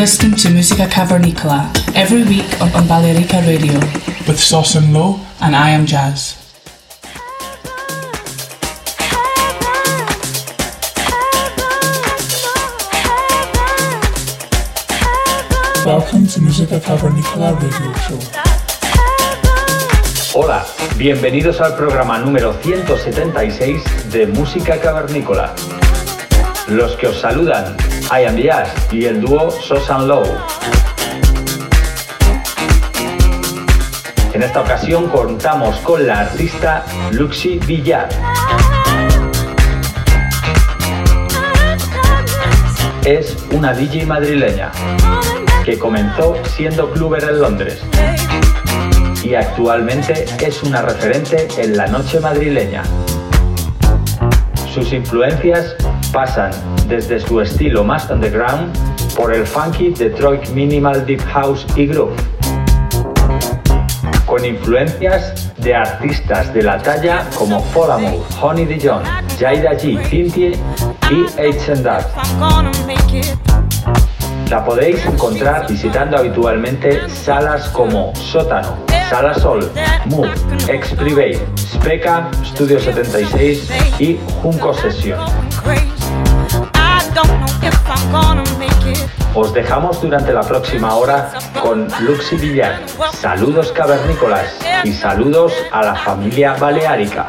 Listening to Musica Cavernicola every week on, on Balearica Radio with Sauce and Low and I am Jazz. Welcome to Musica Cavernicola Radio Show. Hola, bienvenidos al programa número 176 de Música Cavernícola. Los que os saludan, I Am Jazz y el dúo Sosan Low. En esta ocasión contamos con la artista Luxi Villar. Es una DJ madrileña que comenzó siendo cluber en Londres y actualmente es una referente en la noche madrileña. Sus influencias pasan desde su estilo más underground por el funky Detroit minimal deep house y groove, con influencias de artistas de la talla como Folamour, Honey Dijon, Jaida G, Tintie y H Dad. La podéis encontrar visitando habitualmente salas como Sótano, Sala Sol, Move, Ex Private, Speca, Studio 76 y Junco Session. Os dejamos durante la próxima hora con Luxi Villar. Saludos cavernícolas y saludos a la familia baleárica.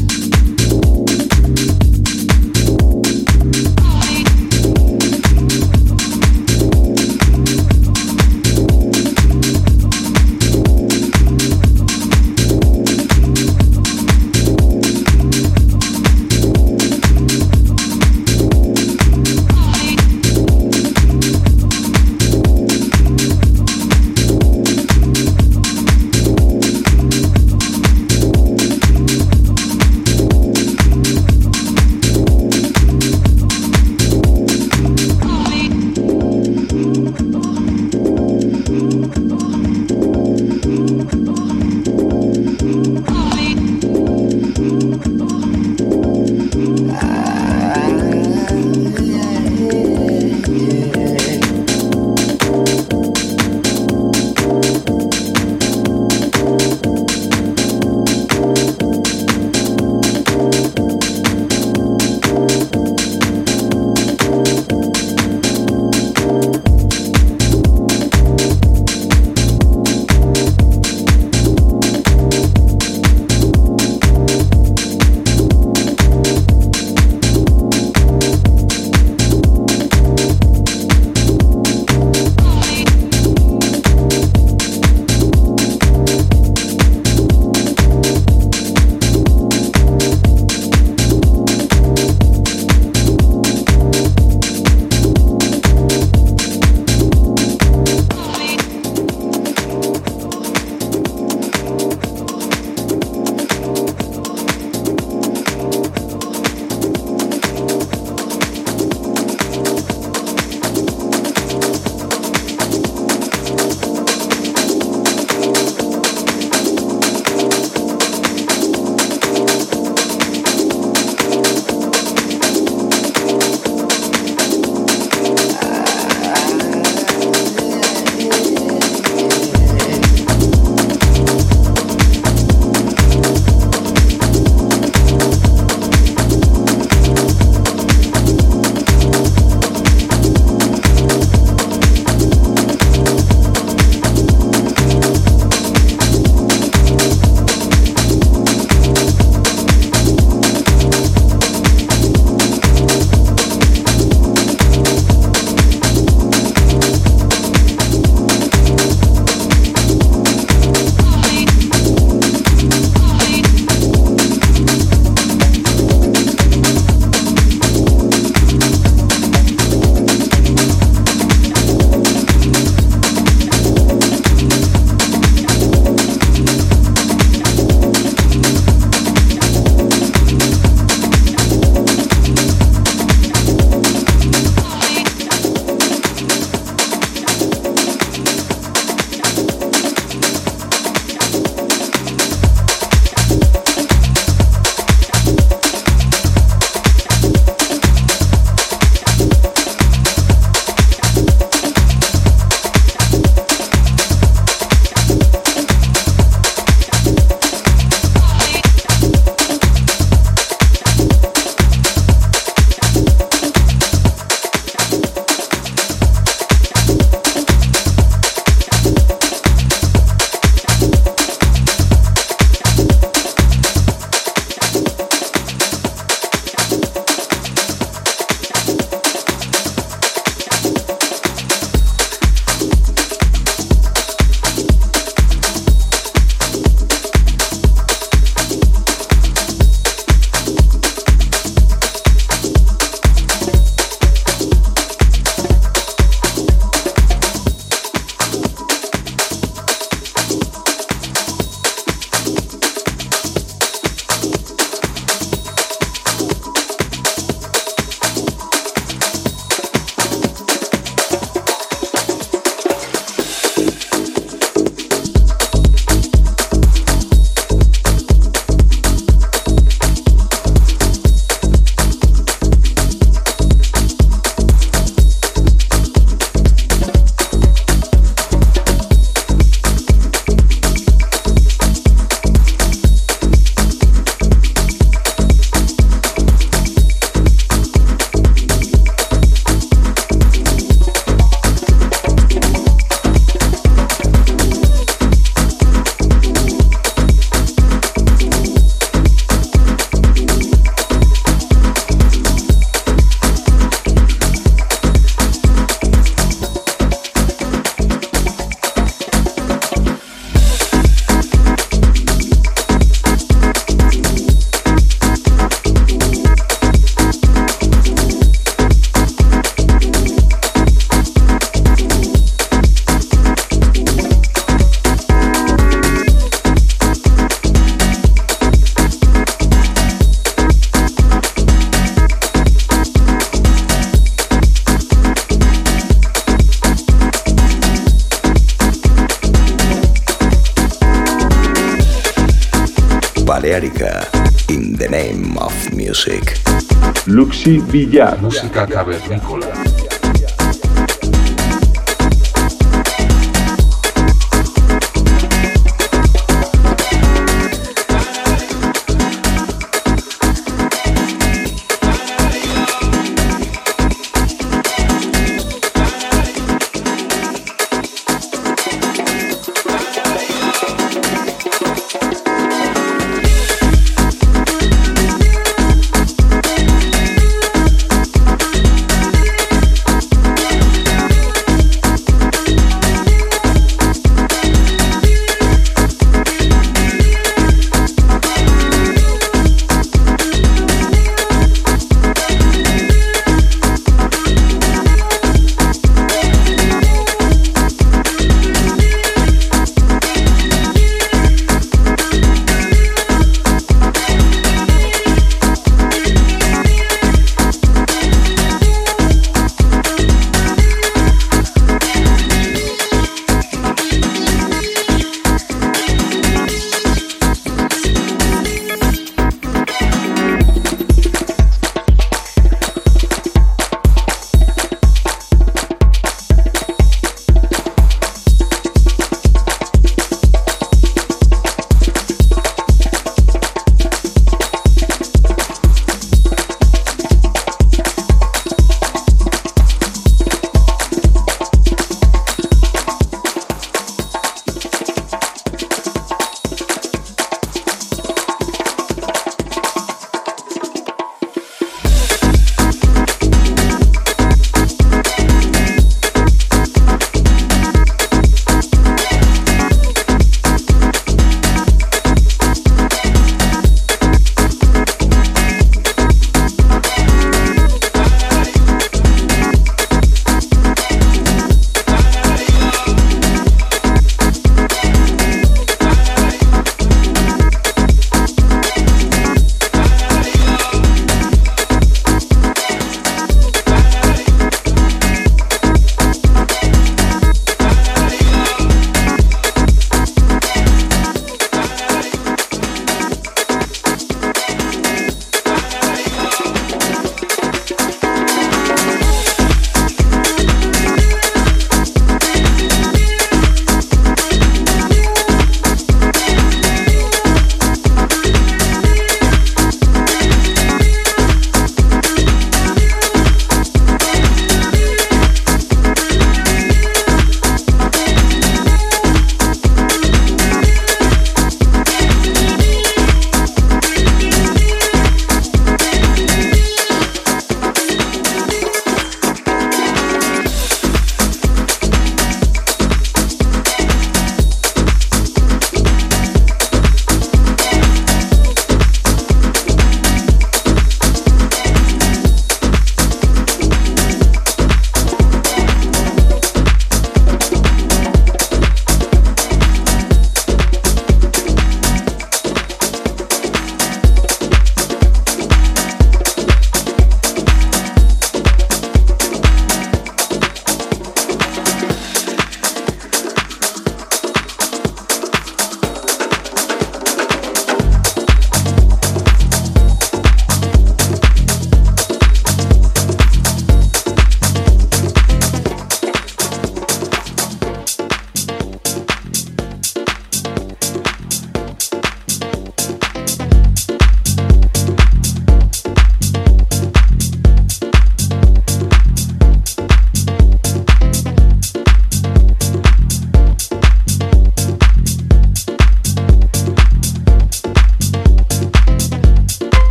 Villar. Música cavernícola.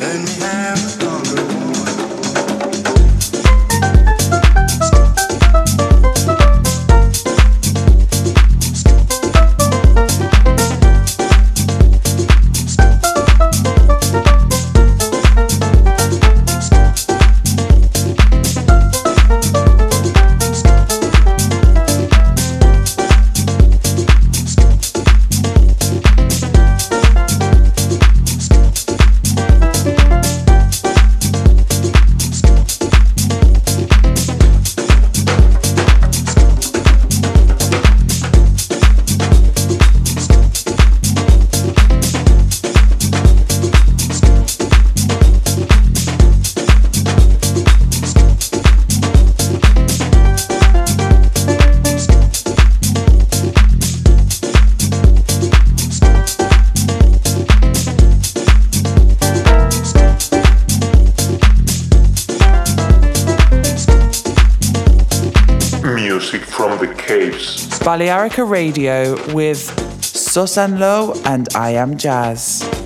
And me Balearica Radio with Susan Low and I Am Jazz.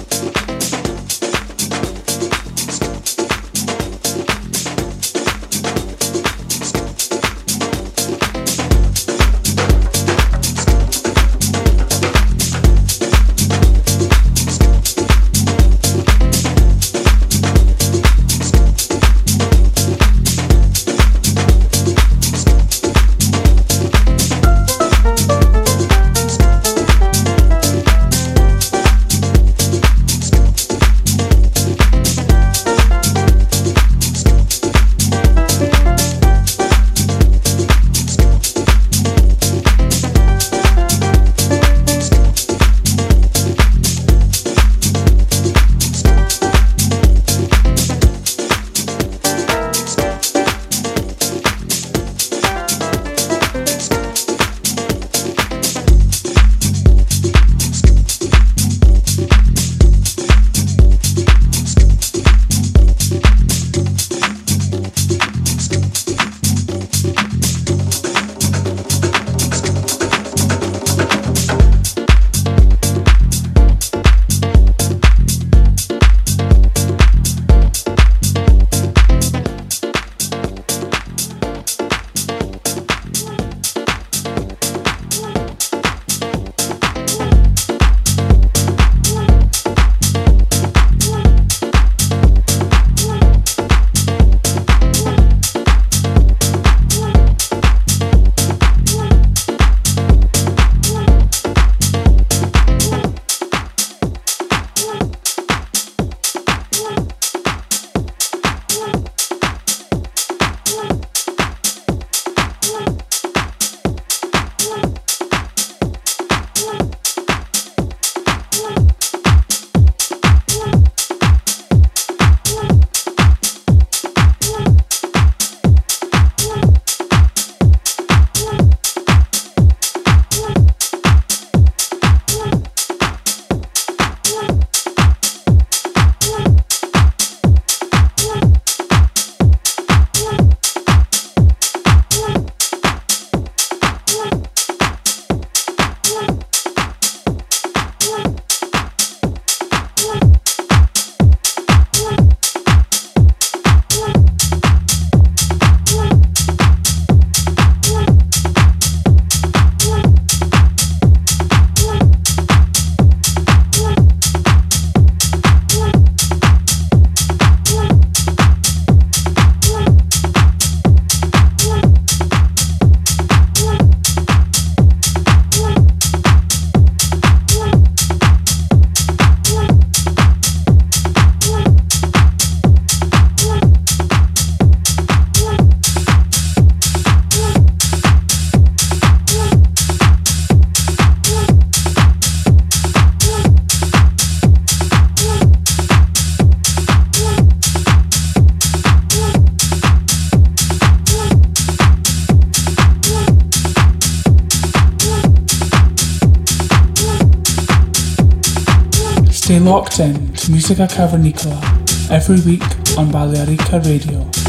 In to Musica Cavernicola every week on Balearica Radio.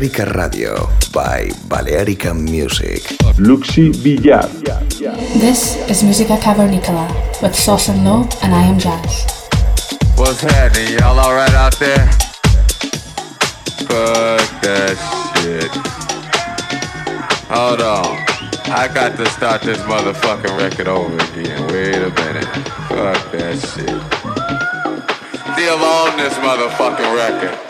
Balearica Radio by Balearica Music. Luxi Villar. This is Musica Cavernicola with Sauce and Low, and I am Jazz. What's happening? Y'all alright out there? Fuck that shit. Hold on. I got to start this motherfucking record over again. Wait a minute. Fuck that shit. Still on this motherfucking record.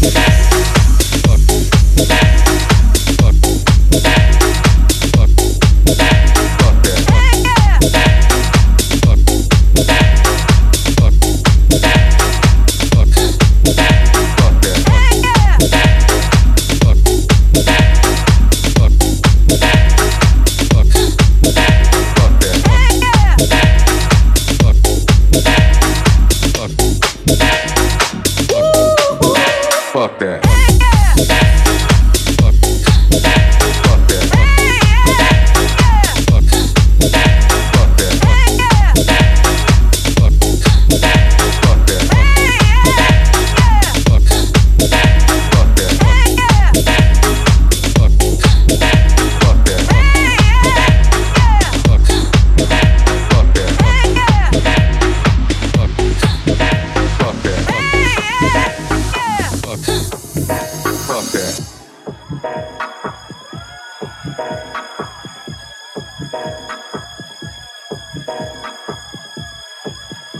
Yeah.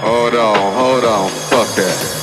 Hold on, hold on. Fuck that.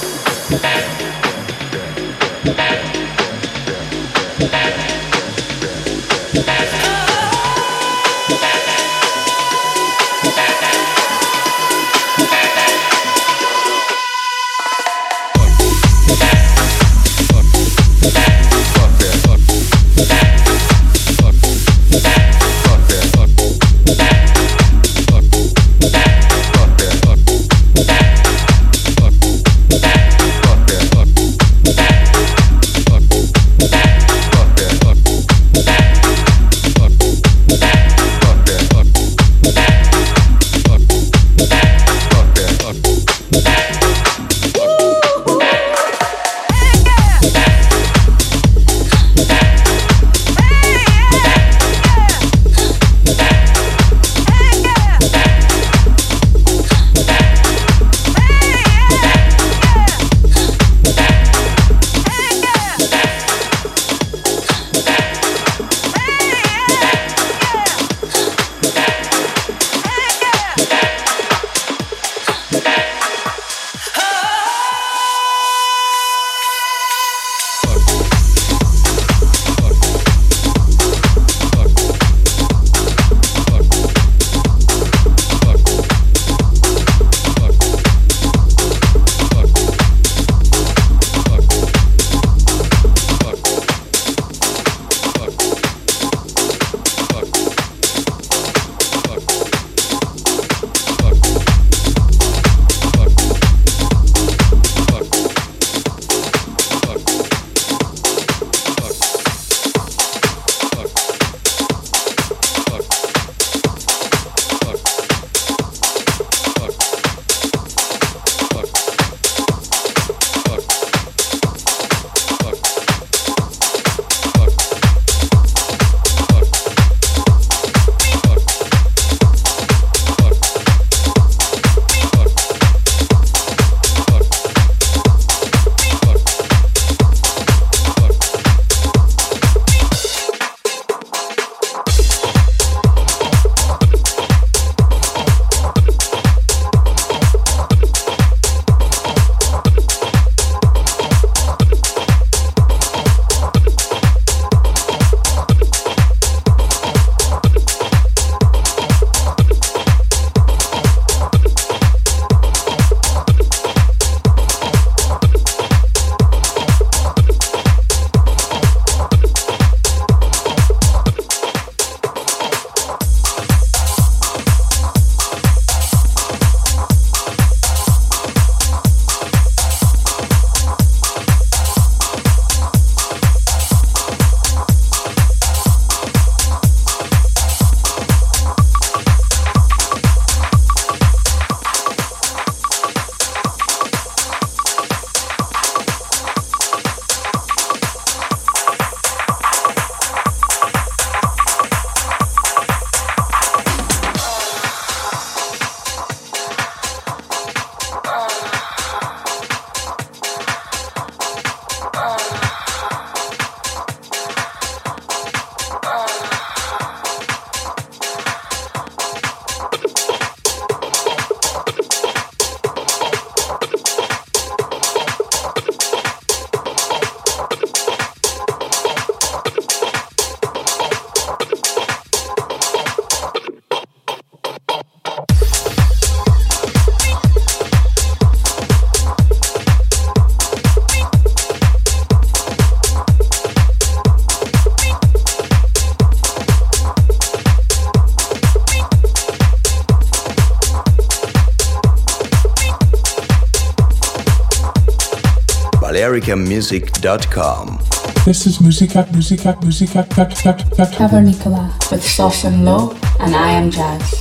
balearicamusic.com. This is Musica, Musica, Musica, Cavernicola with Sauce and Low, and I am Jazz.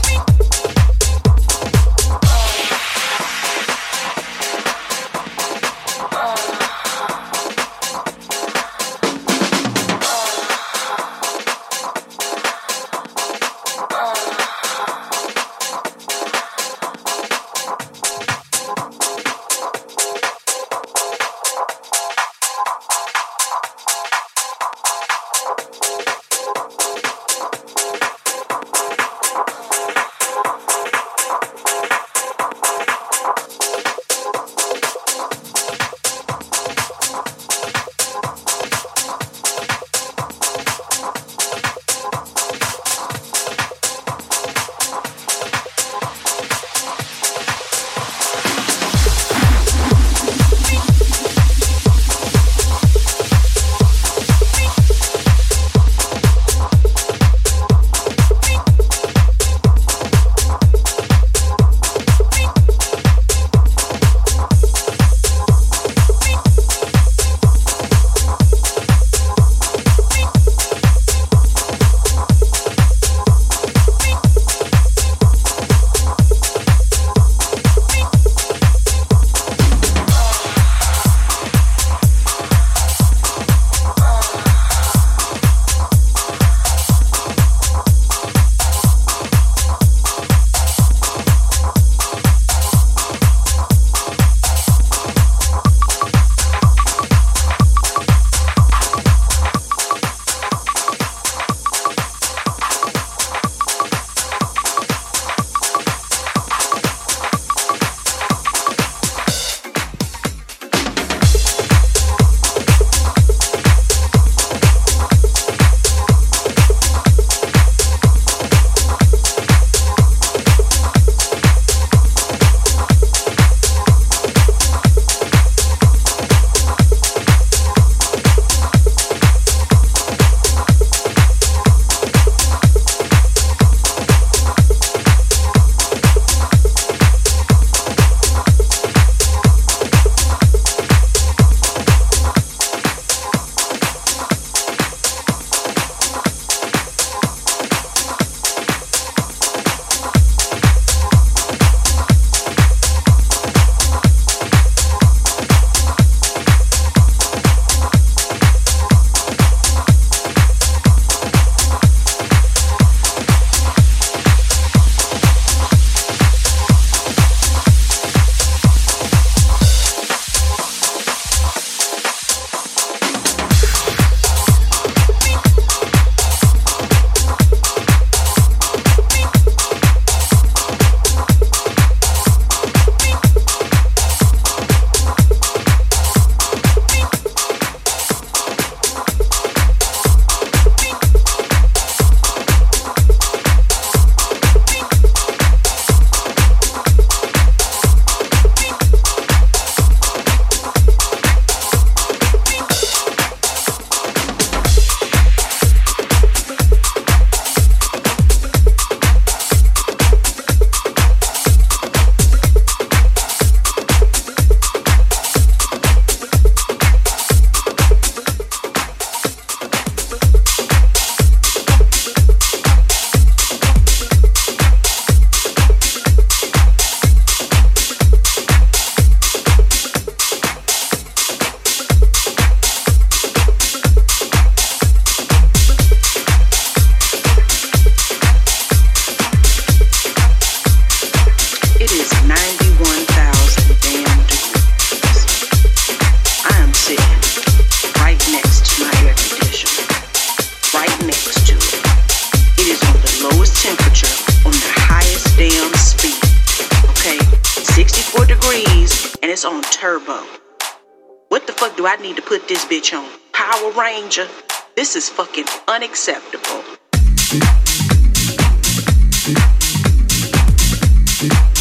This is fucking unacceptable.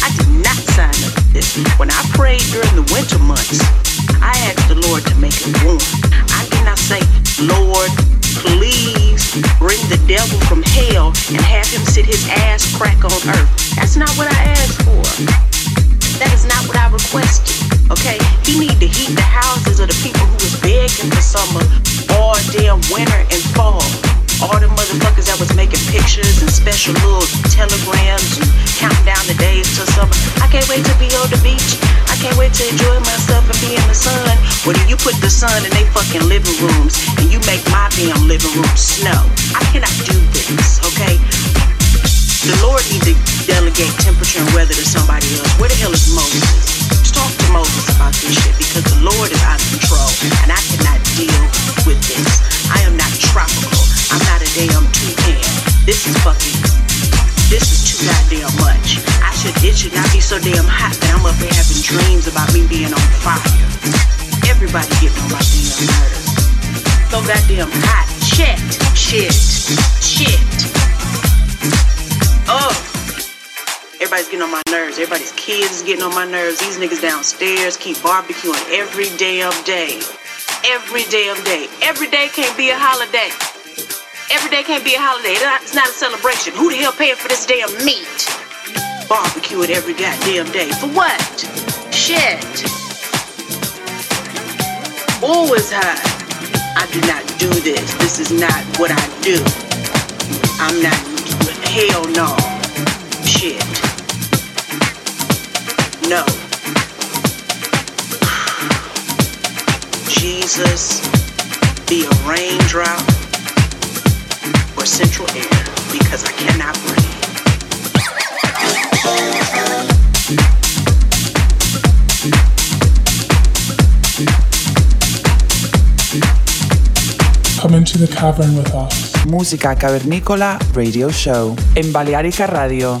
I did not sign up for this. When I prayed during the winter months, I asked the Lord to make it warm. I did not say, Lord, please bring the devil from hell and have him sit his ass crack on earth. That's not what I asked for. That is not what I requested. Okay? He need to heat the houses of the people who was begging for summer, all damn winter and fall. All the motherfuckers that was making pictures and special little telegrams and counting down the days till summer. I can't wait to be on the beach. I can't wait to enjoy myself and be in the sun. Well, you put the sun in they fucking living rooms and you make my damn living room snow. I cannot do this, okay? The Lord need to delegate temperature and weather to somebody else. Where the hell is Moses? Talk to Moses about this shit because the Lord is out of control and I cannot deal with this. I am not tropical. I'm not a damn toucan. This is fucking. This is too goddamn much. I should. It should not be so damn hot that I'm up here having dreams about me being on fire. Everybody getting on my damn nerves. So goddamn hot. Shit. Shit. Shit. Everybody's getting on my nerves. Everybody's kids is getting on my nerves. These niggas downstairs keep barbecuing every damn day. Every damn day. Every day can't be a holiday. Every day can't be a holiday. It's not a celebration. Who the hell paying for this damn meat? Barbecue it every goddamn day. For what? Shit. Always high. I do not do this. This is not what I do. I'm not. Hell no. Shit. No. Jesus, be a raindrop or central air because I cannot breathe. Come into the cavern with us. Música cavernícola radio show en Balearica Radio.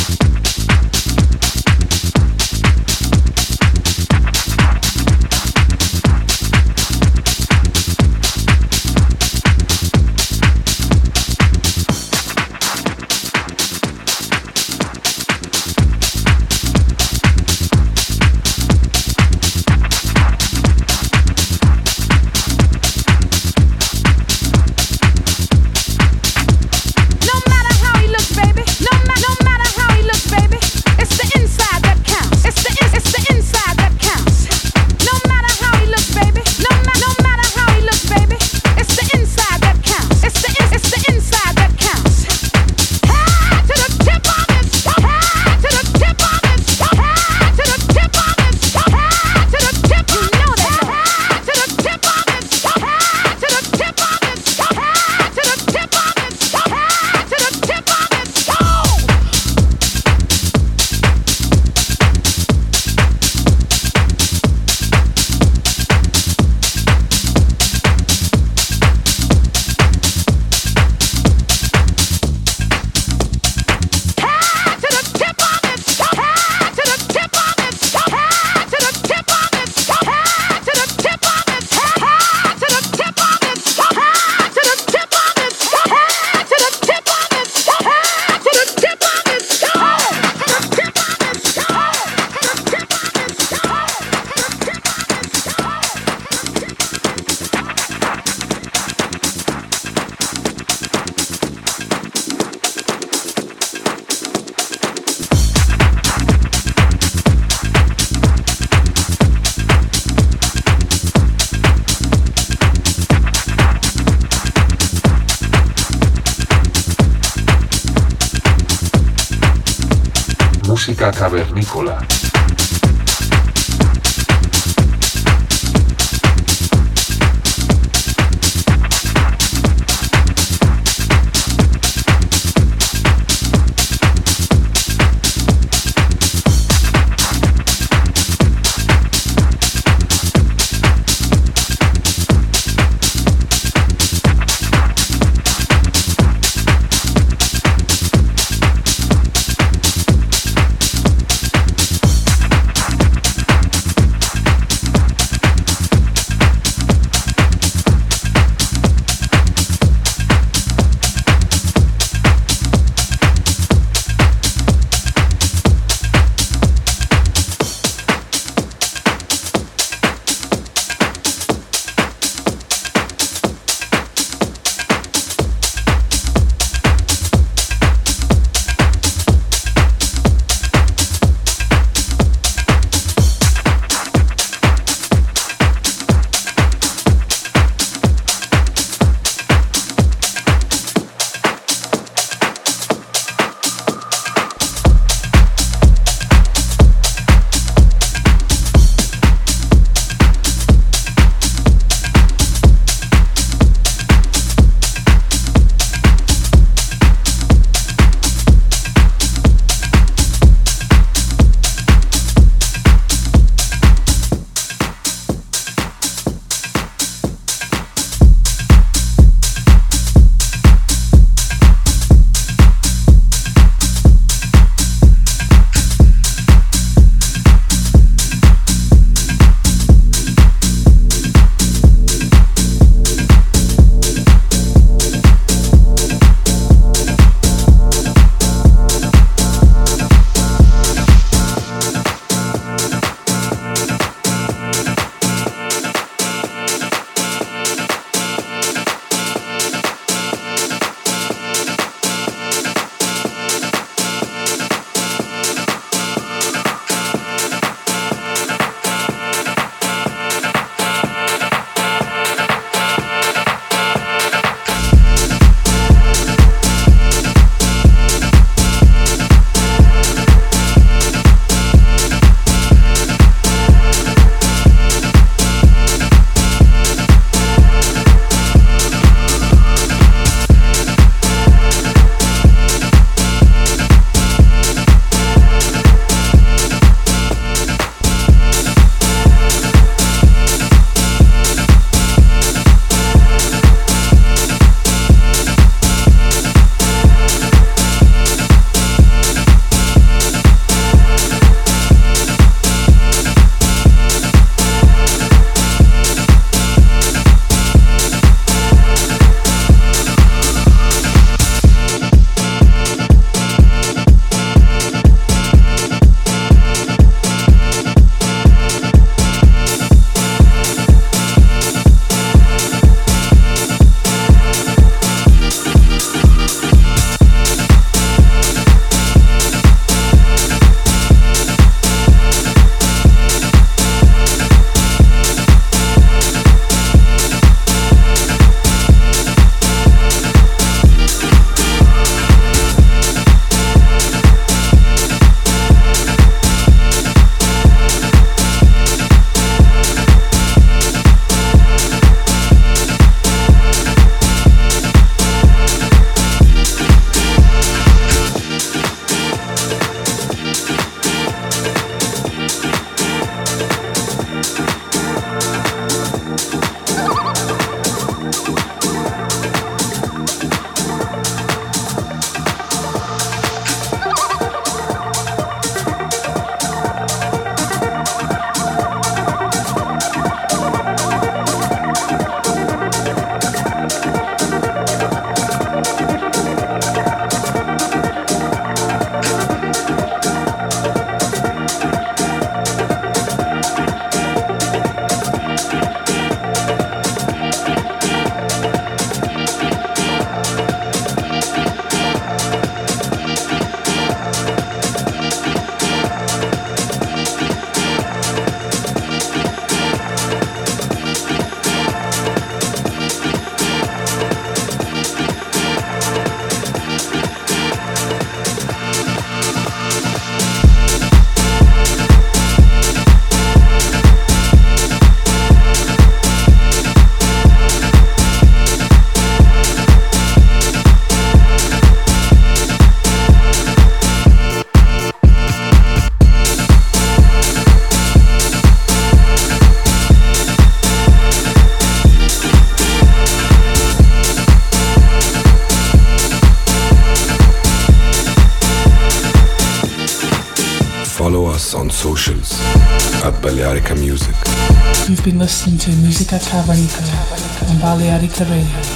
Listening to Musica Cavernicola on Balearica Radio.